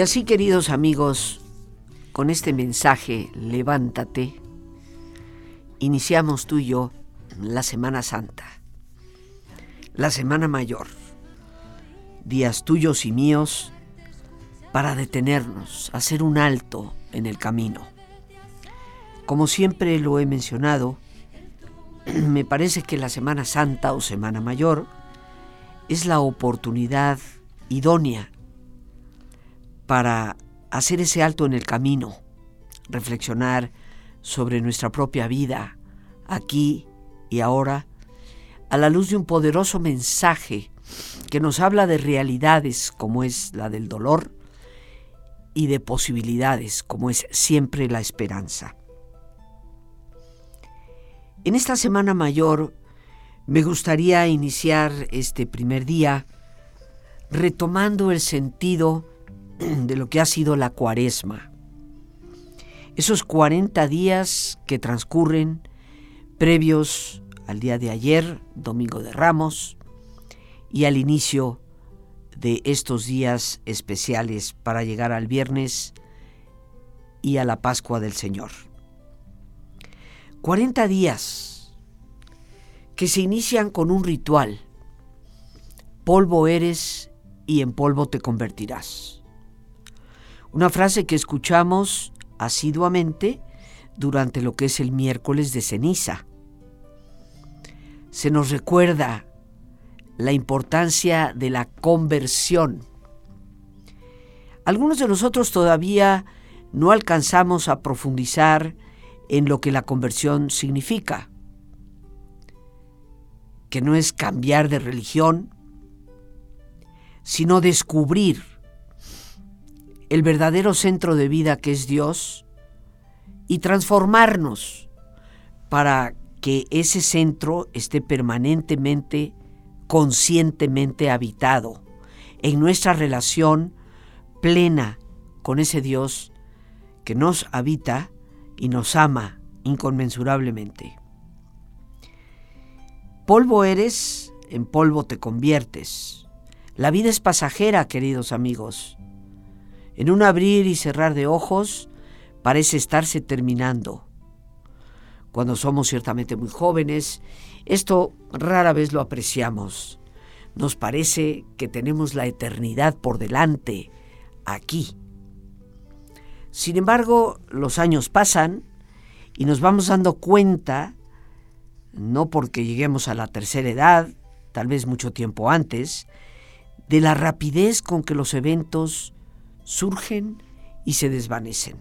Y así, queridos amigos, con este mensaje, levántate, iniciamos tú y yo la Semana Santa, la Semana Mayor, días tuyos y míos para detenernos, hacer un alto en el camino. Como siempre lo he mencionado, me parece que la Semana Santa o Semana Mayor es la oportunidad idónea para hacer ese alto en el camino, reflexionar sobre nuestra propia vida, aquí y ahora, a la luz de un poderoso mensaje que nos habla de realidades como es la del dolor y de posibilidades como es siempre la esperanza. En esta Semana Mayor me gustaría iniciar este primer día retomando el sentido de lo que ha sido la cuaresma. Esos 40 días que transcurren previos al día de ayer, Domingo de Ramos, y al inicio de estos días especiales para llegar al viernes y a la Pascua del Señor. 40 días que se inician con un ritual. Polvo eres y en polvo te convertirás. Una frase que escuchamos asiduamente durante lo que es el miércoles de ceniza. Se nos recuerda la importancia de la conversión. Algunos de nosotros todavía no alcanzamos a profundizar en lo que la conversión significa, que no es cambiar de religión, sino descubrir el verdadero centro de vida que es Dios y transformarnos para que ese centro esté permanentemente, conscientemente habitado en nuestra relación plena con ese Dios que nos habita y nos ama inconmensurablemente. Polvo eres, en polvo te conviertes. La vida es pasajera, queridos amigos. En un abrir y cerrar de ojos parece estarse terminando. Cuando somos ciertamente muy jóvenes, esto rara vez lo apreciamos. Nos parece que tenemos la eternidad por delante, aquí. Sin embargo, los años pasan y nos vamos dando cuenta, no porque lleguemos a la tercera edad, tal vez mucho tiempo antes, de la rapidez con que los eventos surgen y se desvanecen.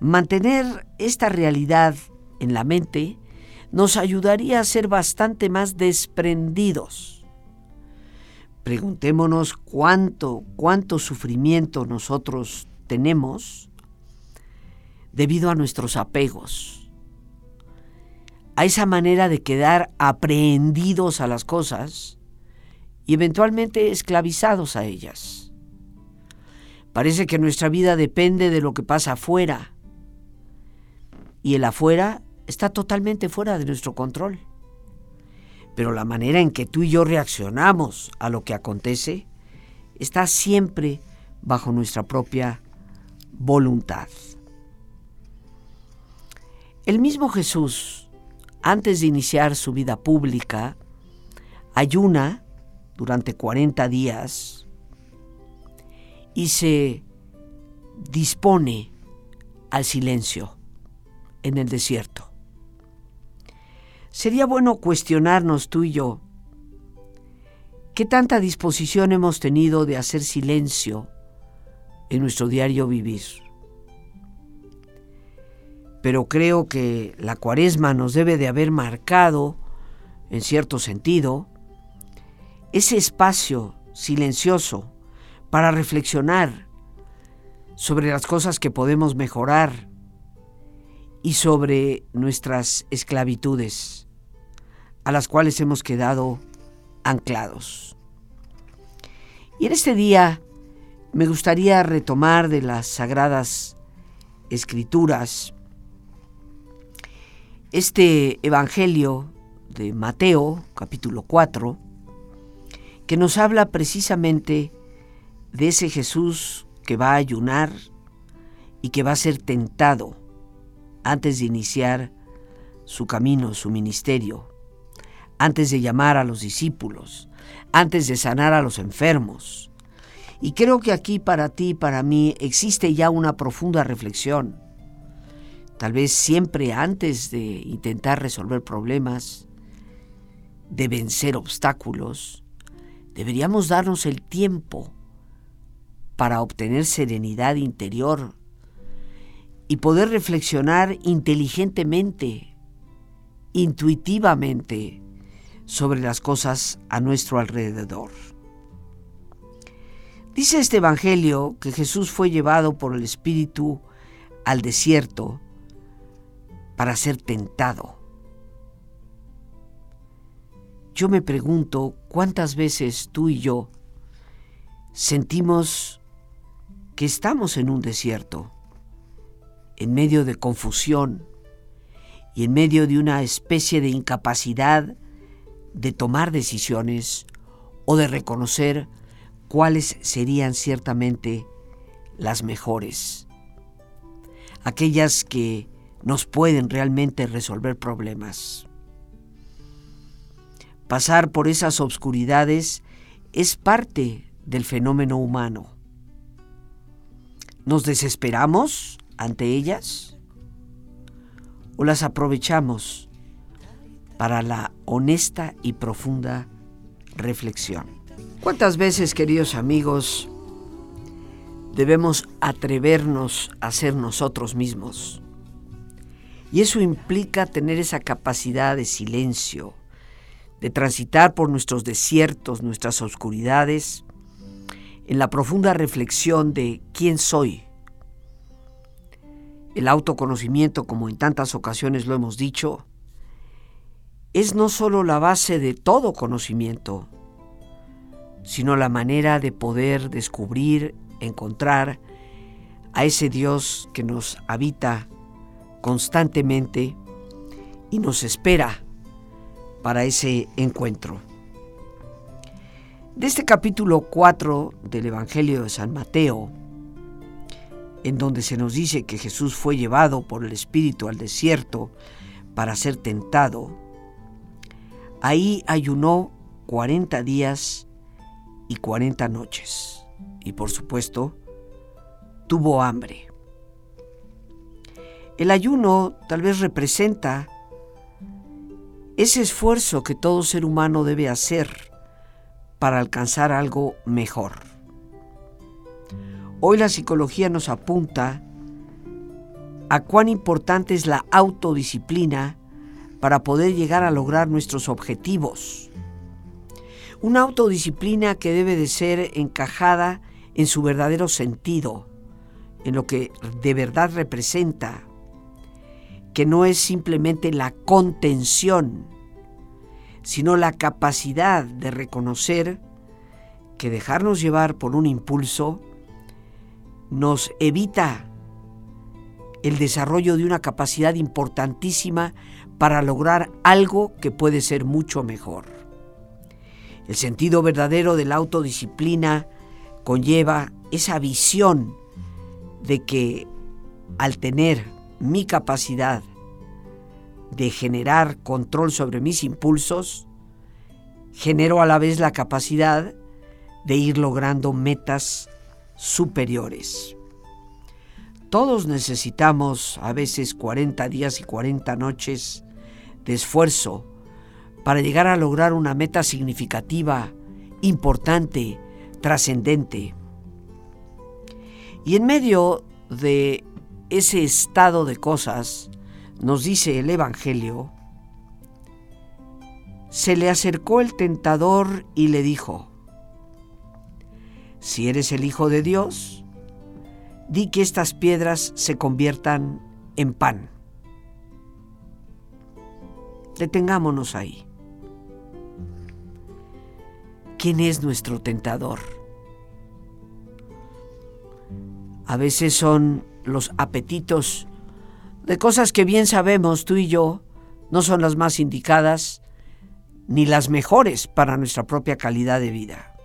Mantener esta realidad en la mente nos ayudaría a ser bastante más desprendidos. Preguntémonos cuánto, cuánto sufrimiento nosotros tenemos debido a nuestros apegos, a esa manera de quedar aprehendidos a las cosas y eventualmente esclavizados a ellas. Parece que nuestra vida depende de lo que pasa afuera. Y el afuera está totalmente fuera de nuestro control. pero la manera en que tú y yo reaccionamos a lo que acontece está siempre bajo nuestra propia voluntad. El mismo Jesús, antes de iniciar su vida pública, ayuna durante 40 días y se dispone al silencio en el desierto. Sería bueno cuestionarnos tú y yo qué tanta disposición hemos tenido de hacer silencio en nuestro diario vivir. Pero creo que la cuaresma nos debe de haber marcado, en cierto sentido, ese espacio silencioso para reflexionar sobre las cosas que podemos mejorar y sobre nuestras esclavitudes a las cuales hemos quedado anclados. Y en este día me gustaría retomar de las sagradas escrituras este Evangelio de Mateo, capítulo 4, que nos habla precisamente de ese Jesús que va a ayunar y que va a ser tentado antes de iniciar su camino, su ministerio, antes de llamar a los discípulos, antes de sanar a los enfermos. Y creo que aquí para ti, para mí, existe ya una profunda reflexión. Tal vez siempre antes de intentar resolver problemas, de vencer obstáculos, deberíamos darnos el tiempo para obtener serenidad interior y poder reflexionar inteligentemente, intuitivamente, sobre las cosas a nuestro alrededor. Dice este Evangelio que Jesús fue llevado por el Espíritu al desierto para ser tentado. Yo me pregunto cuántas veces tú y yo sentimos que estamos en un desierto, en medio de confusión y en medio de una especie de incapacidad de tomar decisiones o de reconocer cuáles serían ciertamente las mejores, aquellas que nos pueden realmente resolver problemas. Pasar por esas obscuridades es parte del fenómeno humano. ¿Nos desesperamos ante ellas? ¿O las aprovechamos para la honesta y profunda reflexión? ¿Cuántas veces, queridos amigos, debemos atrevernos a ser nosotros mismos? Y eso implica tener esa capacidad de silencio, de transitar por nuestros desiertos, nuestras oscuridades, en la profunda reflexión de quién soy. El autoconocimiento, como en tantas ocasiones lo hemos dicho, es no solo la base de todo conocimiento, sino la manera de poder descubrir, encontrar a ese Dios que nos habita constantemente y nos espera para ese encuentro. De este capítulo 4 del Evangelio de San Mateo, en donde se nos dice que Jesús fue llevado por el Espíritu al desierto para ser tentado, ahí ayunó 40 días y 40 noches. Y por supuesto, tuvo hambre. El ayuno tal vez representa ese esfuerzo que todo ser humano debe hacer para alcanzar algo mejor. Hoy la psicología nos apunta a cuán importante es la autodisciplina para poder llegar a lograr nuestros objetivos. Una autodisciplina que debe de ser encajada en su verdadero sentido, en lo que de verdad representa, que no es simplemente la contención, sino la capacidad de reconocer que dejarnos llevar por un impulso nos evita el desarrollo de una capacidad importantísima para lograr algo que puede ser mucho mejor. El sentido verdadero de la autodisciplina conlleva esa visión de que al tener mi capacidad de generar control sobre mis impulsos, genero a la vez la capacidad de ir logrando metas superiores. Todos necesitamos a veces 40 días y 40 noches de esfuerzo para llegar a lograr una meta significativa, importante, trascendente. Y en medio de ese estado de cosas, nos dice el Evangelio, se le acercó el tentador y le dijo, si eres el Hijo de Dios, di que estas piedras se conviertan en pan. Detengámonos ahí. ¿Quién es nuestro tentador? A veces son los apetitos de cosas que bien sabemos tú y yo no son las más indicadas ni las mejores para nuestra propia calidad de vida.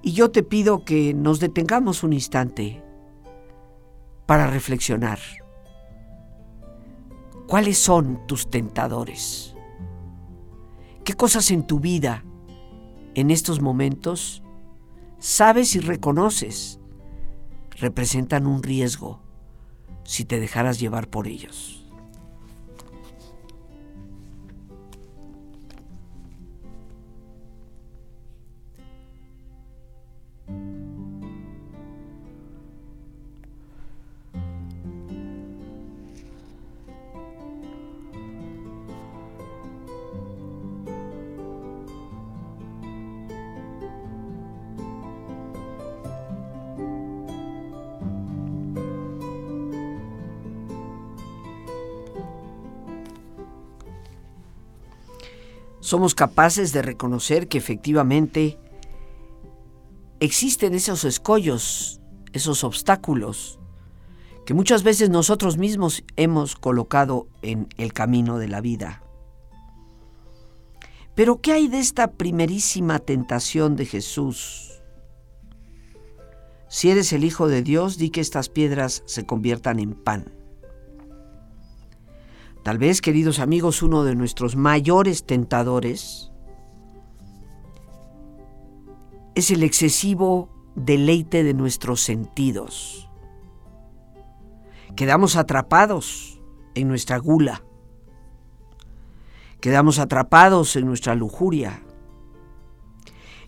Y yo te pido que nos detengamos un instante para reflexionar. ¿Cuáles son tus tentadores? ¿Qué cosas en tu vida, en estos momentos, sabes y reconoces representan un riesgo si te dejaras llevar por ellos? Somos capaces de reconocer que efectivamente existen esos escollos, esos obstáculos que muchas veces nosotros mismos hemos colocado en el camino de la vida. Pero ¿qué hay de esta primerísima tentación de Jesús? Si eres el Hijo de Dios, di que estas piedras se conviertan en pan. Tal vez, queridos amigos, uno de nuestros mayores tentadores es el excesivo deleite de nuestros sentidos. Quedamos atrapados en nuestra gula. Quedamos atrapados en nuestra lujuria.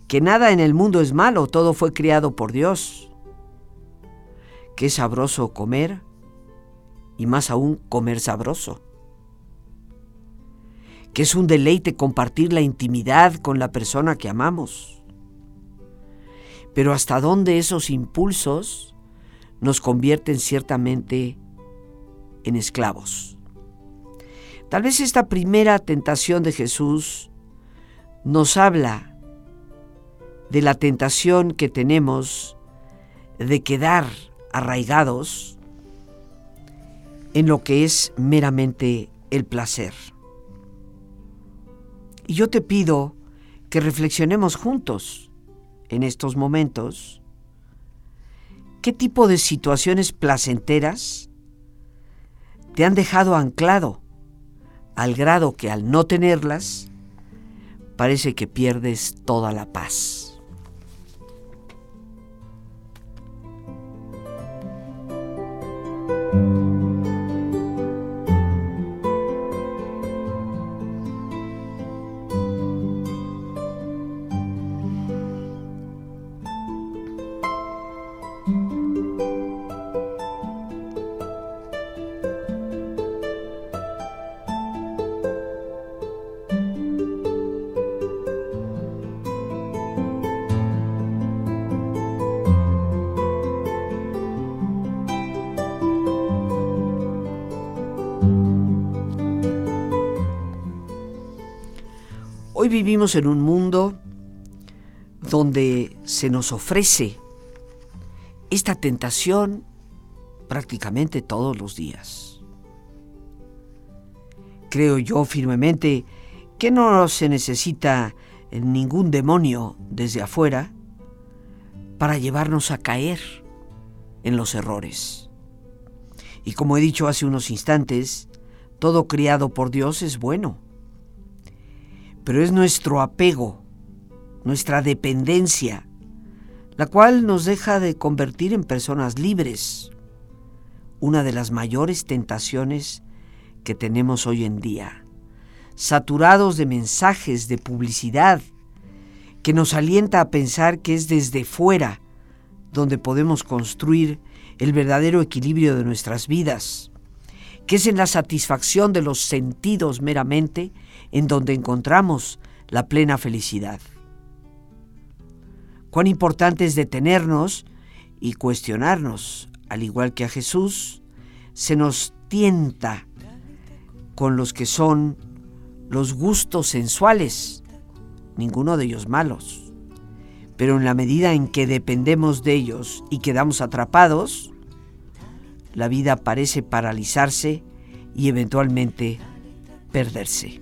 Que nada en el mundo es malo, todo fue criado por Dios. Que es sabroso comer y más aún comer sabroso que es un deleite compartir la intimidad con la persona que amamos. Pero hasta dónde esos impulsos nos convierten ciertamente en esclavos. Tal vez esta primera tentación de Jesús nos habla de la tentación que tenemos de quedar arraigados en lo que es meramente el placer. Y yo te pido que reflexionemos juntos en estos momentos qué tipo de situaciones placenteras te han dejado anclado al grado que al no tenerlas parece que pierdes toda la paz. En un mundo donde se nos ofrece esta tentación prácticamente todos los días. Creo yo firmemente que no se necesita ningún demonio desde afuera para llevarnos a caer en los errores. Y como he dicho hace unos instantes, todo criado por Dios es bueno. Pero es nuestro apego, nuestra dependencia, la cual nos deja de convertir en personas libres, una de las mayores tentaciones que tenemos hoy en día, saturados de mensajes de publicidad que nos alienta a pensar que es desde fuera donde podemos construir el verdadero equilibrio de nuestras vidas, que es en la satisfacción de los sentidos meramente en donde encontramos la plena felicidad cuán importante es detenernos y cuestionarnos, al igual que a Jesús, se nos tienta con los que son los gustos sensuales, ninguno de ellos malos, pero en la medida en que dependemos de ellos y quedamos atrapados, la vida parece paralizarse y eventualmente perderse.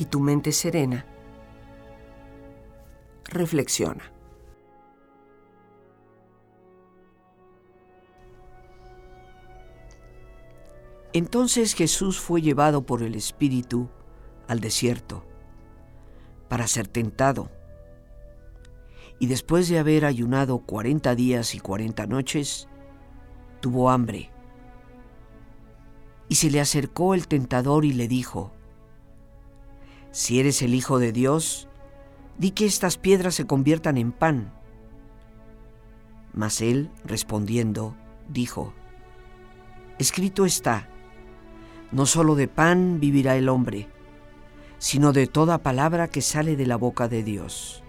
y tu mente serena, reflexiona. Entonces Jesús fue llevado por el Espíritu al desierto para ser tentado. Y después de haber ayunado cuarenta días y cuarenta noches, tuvo hambre. Y se le acercó el tentador y le dijo, Si eres el Hijo de Dios, di que estas piedras se conviertan en pan. Mas él, respondiendo, dijo, Escrito está, no solo de pan vivirá el hombre, sino de toda palabra que sale de la boca de Dios.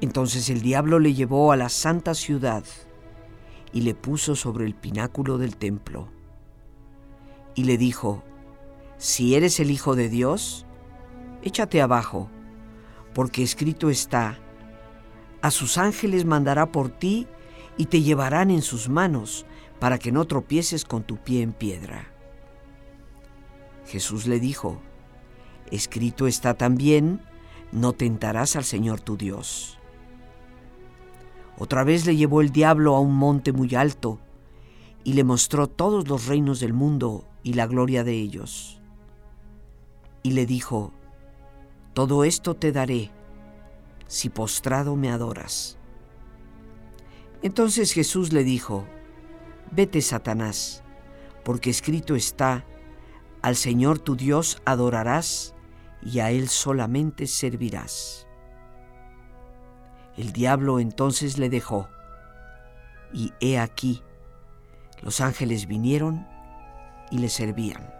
Entonces el diablo le llevó a la santa ciudad, y le puso sobre el pináculo del templo. Y le dijo, Si eres el Hijo de Dios, échate abajo, porque escrito está, a sus ángeles mandará por ti y te llevarán en sus manos para que no tropieces con tu pie en piedra. Jesús le dijo, escrito está también, no tentarás al Señor tu Dios. Otra vez le llevó el diablo a un monte muy alto y le mostró todos los reinos del mundo y la gloria de ellos. Y le dijo, Todo esto te daré si postrado me adoras. Entonces Jesús le dijo, Vete, Satanás, porque escrito está, Al Señor tu Dios adorarás y a Él solamente servirás. El diablo entonces le dejó, y he aquí, los ángeles vinieron y le servían.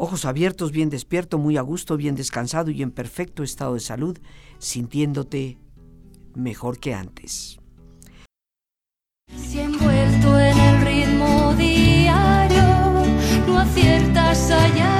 Ojos abiertos, bien despierto, muy a gusto, bien descansado y en perfecto estado de salud, sintiéndote mejor que antes. envuelto en el ritmo aciertas allá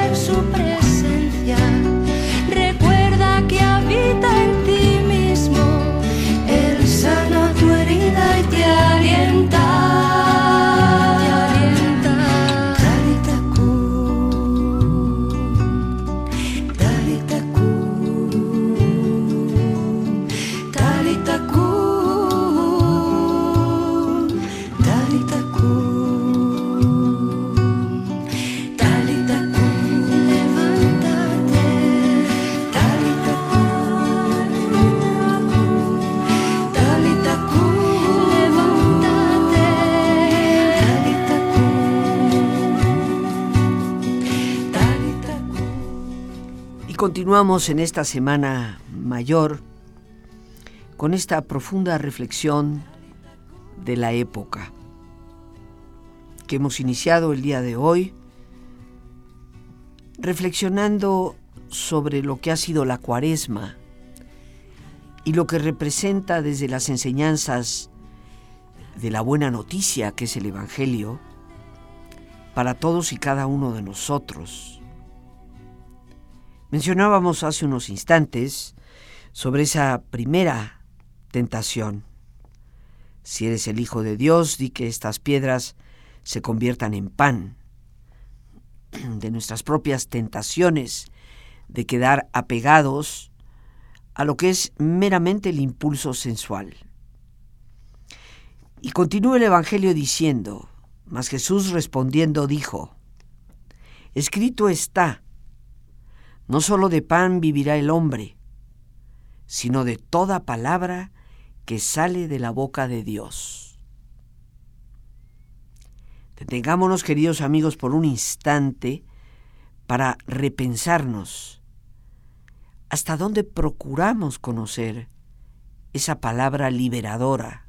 continuamos en esta semana mayor con esta profunda reflexión de la época que hemos iniciado el día de hoy, reflexionando sobre lo que ha sido la cuaresma y lo que representa desde las enseñanzas de la buena noticia que es el Evangelio para todos y cada uno de nosotros Mencionábamos hace unos instantes sobre esa primera tentación. Si eres el Hijo de Dios, di que estas piedras se conviertan en pan. De nuestras propias tentaciones de quedar apegados a lo que es meramente el impulso sensual. Y continúa el Evangelio diciendo, mas Jesús respondiendo dijo, Escrito está, no solo de pan vivirá el hombre, sino de toda palabra que sale de la boca de Dios. Detengámonos, queridos amigos, por un instante para repensarnos hasta dónde procuramos conocer esa palabra liberadora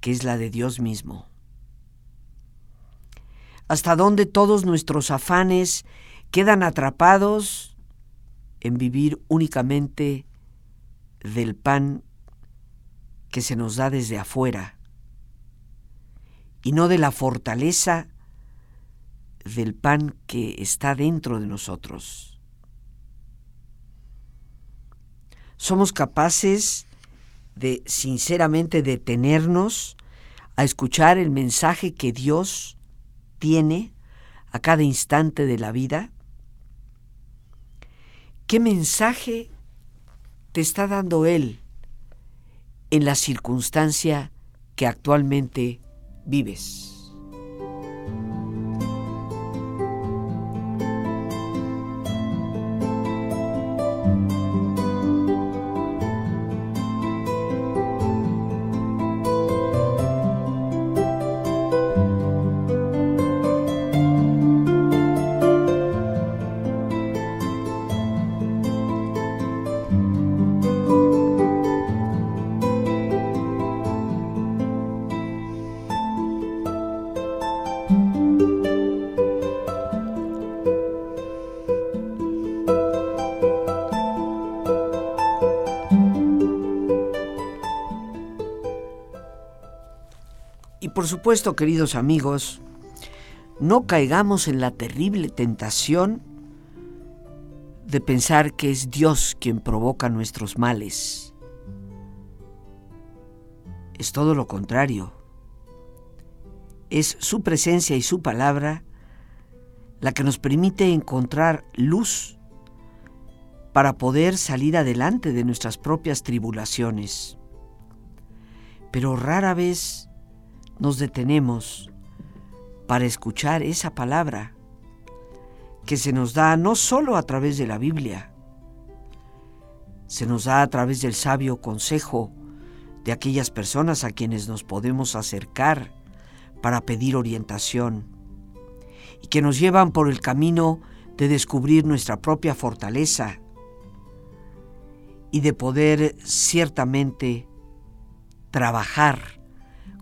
que es la de Dios mismo. Hasta dónde todos nuestros afanes quedan atrapados en vivir únicamente del pan que se nos da desde afuera y no de la fortaleza del pan que está dentro de nosotros. Somos capaces de sinceramente detenernos a escuchar el mensaje que Dios tiene a cada instante de la vida? ¿Qué mensaje te está dando Él en la circunstancia que actualmente vives? Por supuesto, queridos amigos, no caigamos en la terrible tentación de pensar que es Dios quien provoca nuestros males. Es todo lo contrario. Es su presencia y su palabra la que nos permite encontrar luz para poder salir adelante de nuestras propias tribulaciones. Pero rara vez nos detenemos para escuchar esa palabra que se nos da no solo a través de la Biblia, se nos da a través del sabio consejo de aquellas personas a quienes nos podemos acercar para pedir orientación y que nos llevan por el camino de descubrir nuestra propia fortaleza y de poder ciertamente trabajar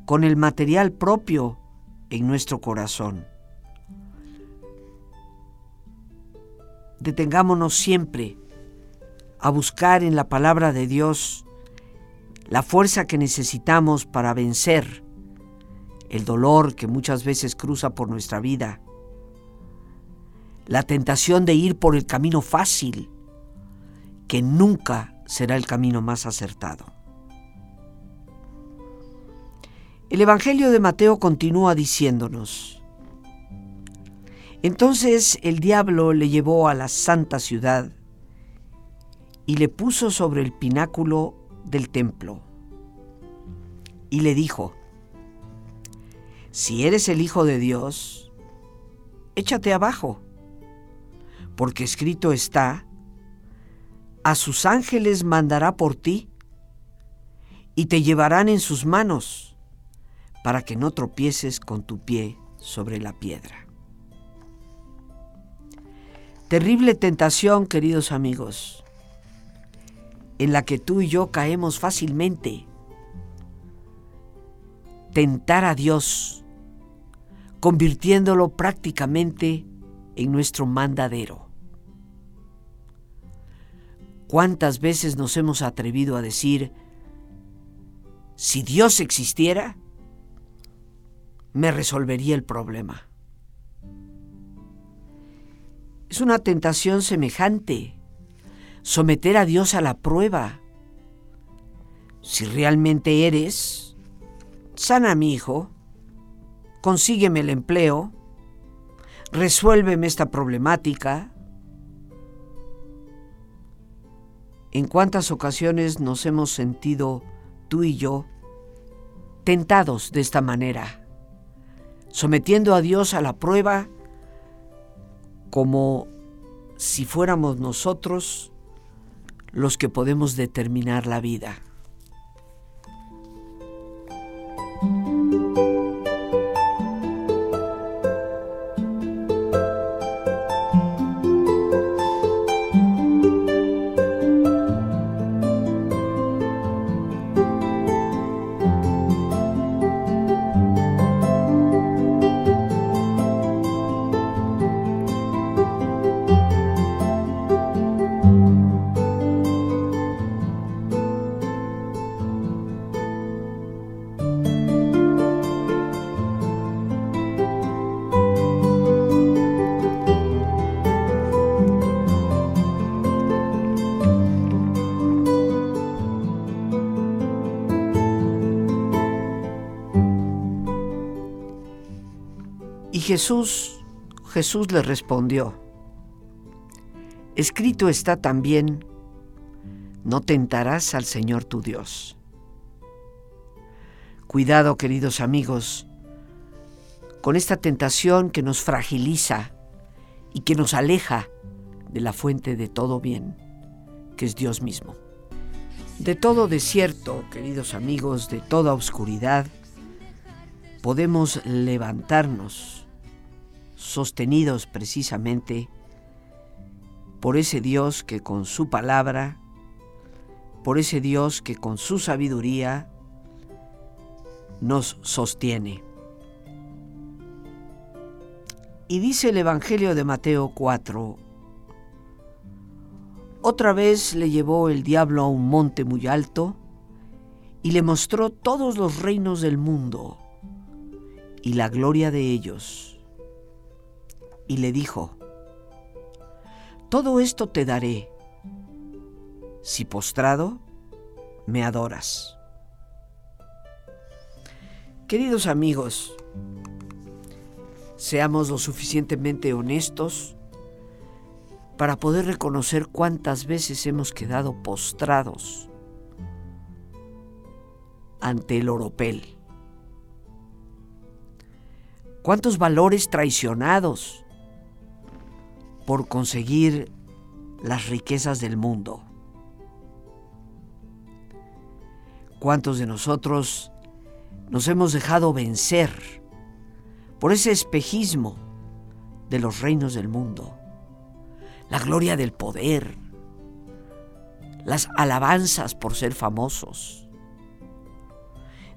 con el material propio en nuestro corazón. Detengámonos siempre a buscar en la palabra de Dios la fuerza que necesitamos para vencer el dolor que muchas veces cruza por nuestra vida, la tentación de ir por el camino fácil, que nunca será el camino más acertado. El Evangelio de Mateo continúa diciéndonos, entonces el diablo le llevó a la santa ciudad y le puso sobre el pináculo del templo y le dijo, si eres el Hijo de Dios, échate abajo, porque escrito está, a sus ángeles mandará por ti y te llevarán en sus manos para que no tropieces con tu pie sobre la piedra. Terrible tentación, queridos amigos, en la que tú y yo caemos fácilmente. Tentar a Dios, convirtiéndolo prácticamente en nuestro mandadero. ¿Cuántas veces nos hemos atrevido a decir, si Dios existiera, me resolvería el problema. Es una tentación semejante. Someter a Dios a la prueba. Si realmente eres, sana a mi hijo, consígueme el empleo, resuélveme esta problemática. ¿En cuántas ocasiones nos hemos sentido tú y yo tentados de esta manera, sometiendo a Dios a la prueba como si fuéramos nosotros los que podemos determinar la vida. Jesús, Jesús le respondió, escrito está también, no tentarás al Señor tu Dios. Cuidado, queridos amigos, con esta tentación que nos fragiliza y que nos aleja de la fuente de todo bien, que es Dios mismo. De todo desierto, queridos amigos, de toda oscuridad, podemos levantarnos sostenidos precisamente por ese Dios que con su palabra, por ese Dios que con su sabiduría nos sostiene. Y dice el Evangelio de Mateo 4, otra vez le llevó el diablo a un monte muy alto y le mostró todos los reinos del mundo y la gloria de ellos y le dijo, Todo esto te daré si postrado me adoras. Queridos amigos, seamos lo suficientemente honestos para poder reconocer cuántas veces hemos quedado postrados ante el oropel. Cuántos valores traicionados por conseguir las riquezas del mundo. ¿Cuántos de nosotros nos hemos dejado vencer por ese espejismo de los reinos del mundo? La gloria del poder, las alabanzas por ser famosos.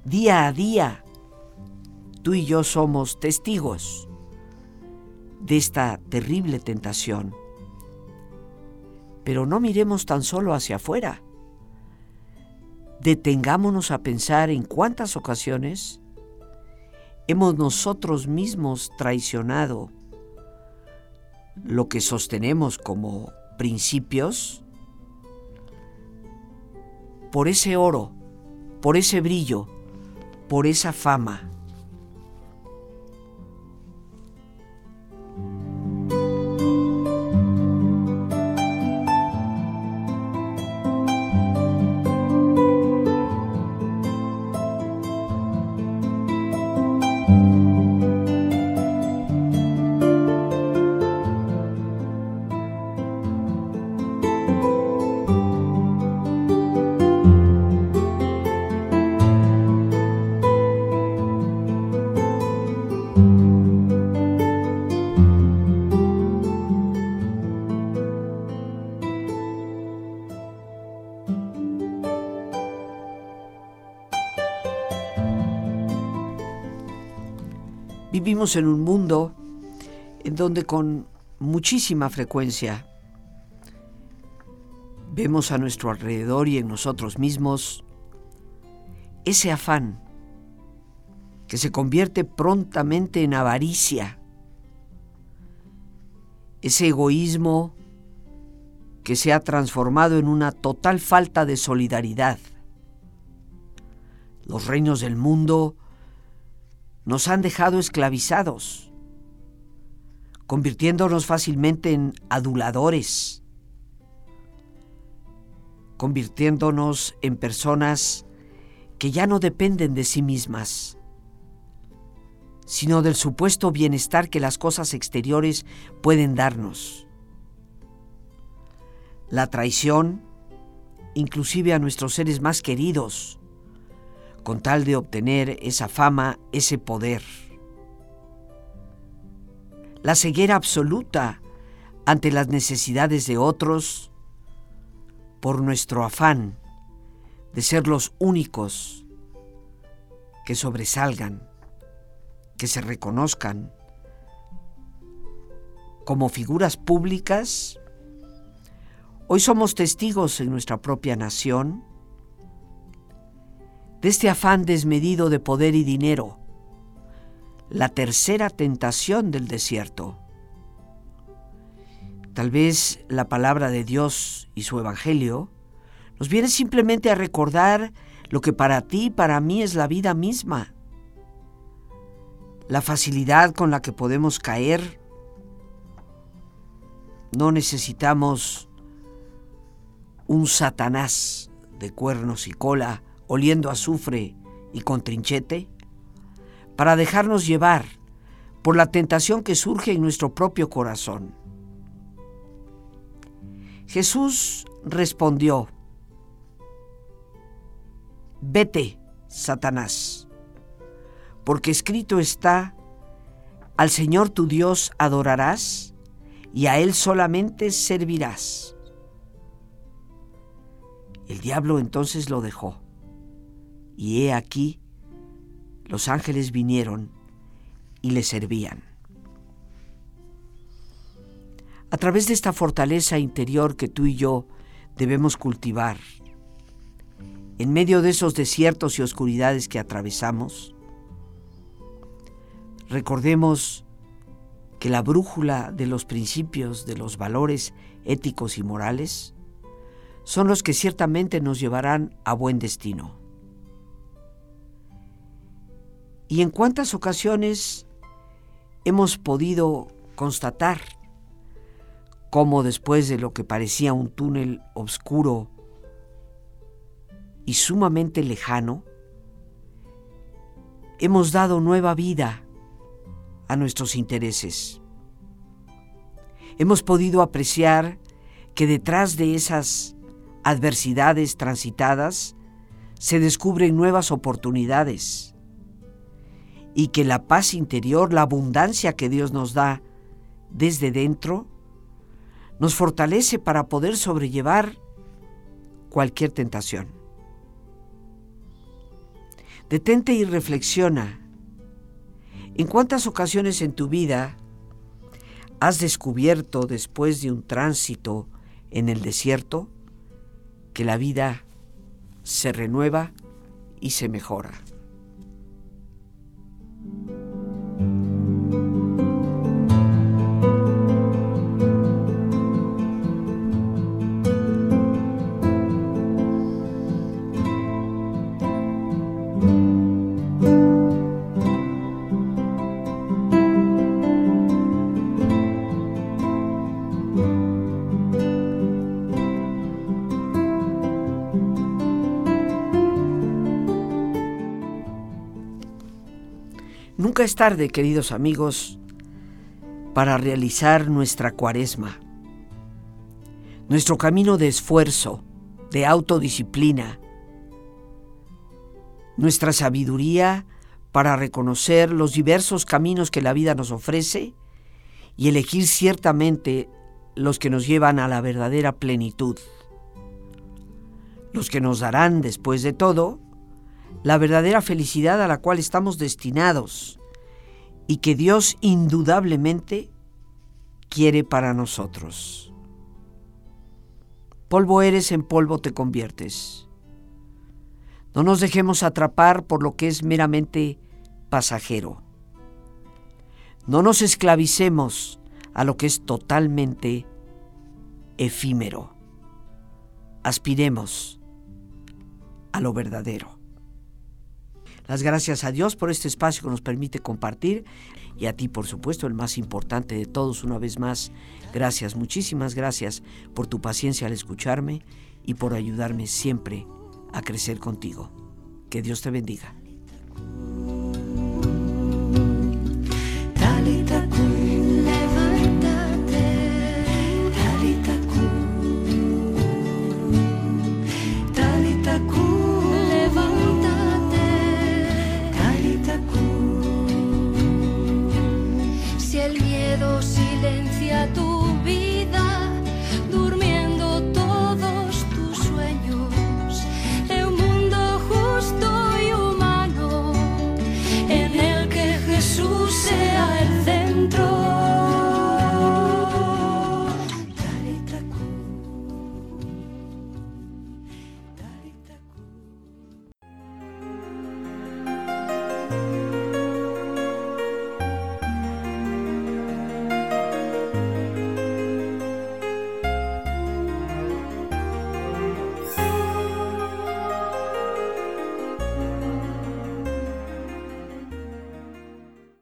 Día a día, tú y yo somos testigos de esta terrible tentación. Pero no miremos tan solo hacia afuera. Detengámonos a pensar en cuántas ocasiones hemos nosotros mismos traicionado lo que sostenemos como principios por ese oro, por ese brillo, por esa fama En un mundo en donde con muchísima frecuencia vemos a nuestro alrededor y en nosotros mismos ese afán que se convierte prontamente en avaricia, ese egoísmo que se ha transformado en una total falta de solidaridad. Los reinos del mundo nos han dejado esclavizados, convirtiéndonos fácilmente en aduladores, convirtiéndonos en personas que ya no dependen de sí mismas, sino del supuesto bienestar que las cosas exteriores pueden darnos. La traición, inclusive a nuestros seres más queridos, con tal de obtener esa fama, ese poder. La ceguera absoluta ante las necesidades de otros por nuestro afán de ser los únicos que sobresalgan, que se reconozcan como figuras públicas. Hoy somos testigos en nuestra propia nación de este afán desmedido de poder y dinero, la tercera tentación del desierto. Tal vez la palabra de Dios y su Evangelio nos viene simplemente a recordar lo que para ti y para mí es la vida misma. La facilidad con la que podemos caer. No necesitamos un Satanás de cuernos y cola, oliendo azufre y con trinchete, para dejarnos llevar por la tentación que surge en nuestro propio corazón. Jesús respondió, Vete, Satanás, porque escrito está, al Señor tu Dios adorarás y a Él solamente servirás. El diablo entonces lo dejó, y he aquí, los ángeles vinieron y le servían. A través de esta fortaleza interior que tú y yo debemos cultivar, en medio de esos desiertos y oscuridades que atravesamos, recordemos que la brújula de los principios, de los valores éticos y morales, son los que ciertamente nos llevarán a buen destino. ¿Y en cuántas ocasiones hemos podido constatar cómo después de lo que parecía un túnel oscuro y sumamente lejano, hemos dado nueva vida a nuestros intereses. Hemos podido apreciar que detrás de esas adversidades transitadas se descubren nuevas oportunidades y que la paz interior, la abundancia que Dios nos da desde dentro, nos fortalece para poder sobrellevar cualquier tentación. Detente y reflexiona. ¿En cuántas ocasiones en tu vida has descubierto después de un tránsito en el desierto que la vida se renueva y se mejora? Amen. Es tarde, queridos amigos, para realizar nuestra cuaresma, nuestro camino de esfuerzo, de autodisciplina, nuestra sabiduría para reconocer los diversos caminos que la vida nos ofrece y elegir ciertamente los que nos llevan a la verdadera plenitud, los que nos darán, después de todo, la verdadera felicidad a la cual estamos destinados y que Dios indudablemente quiere para nosotros. Polvo eres, en polvo te conviertes. No nos dejemos atrapar por lo que es meramente pasajero. No nos esclavicemos a lo que es totalmente efímero. Aspiremos a lo verdadero. Las gracias a Dios por este espacio que nos permite compartir y a ti, por supuesto, el más importante de todos, una vez más, gracias, muchísimas gracias por tu paciencia al escucharme y por ayudarme siempre a crecer contigo. Que Dios te bendiga.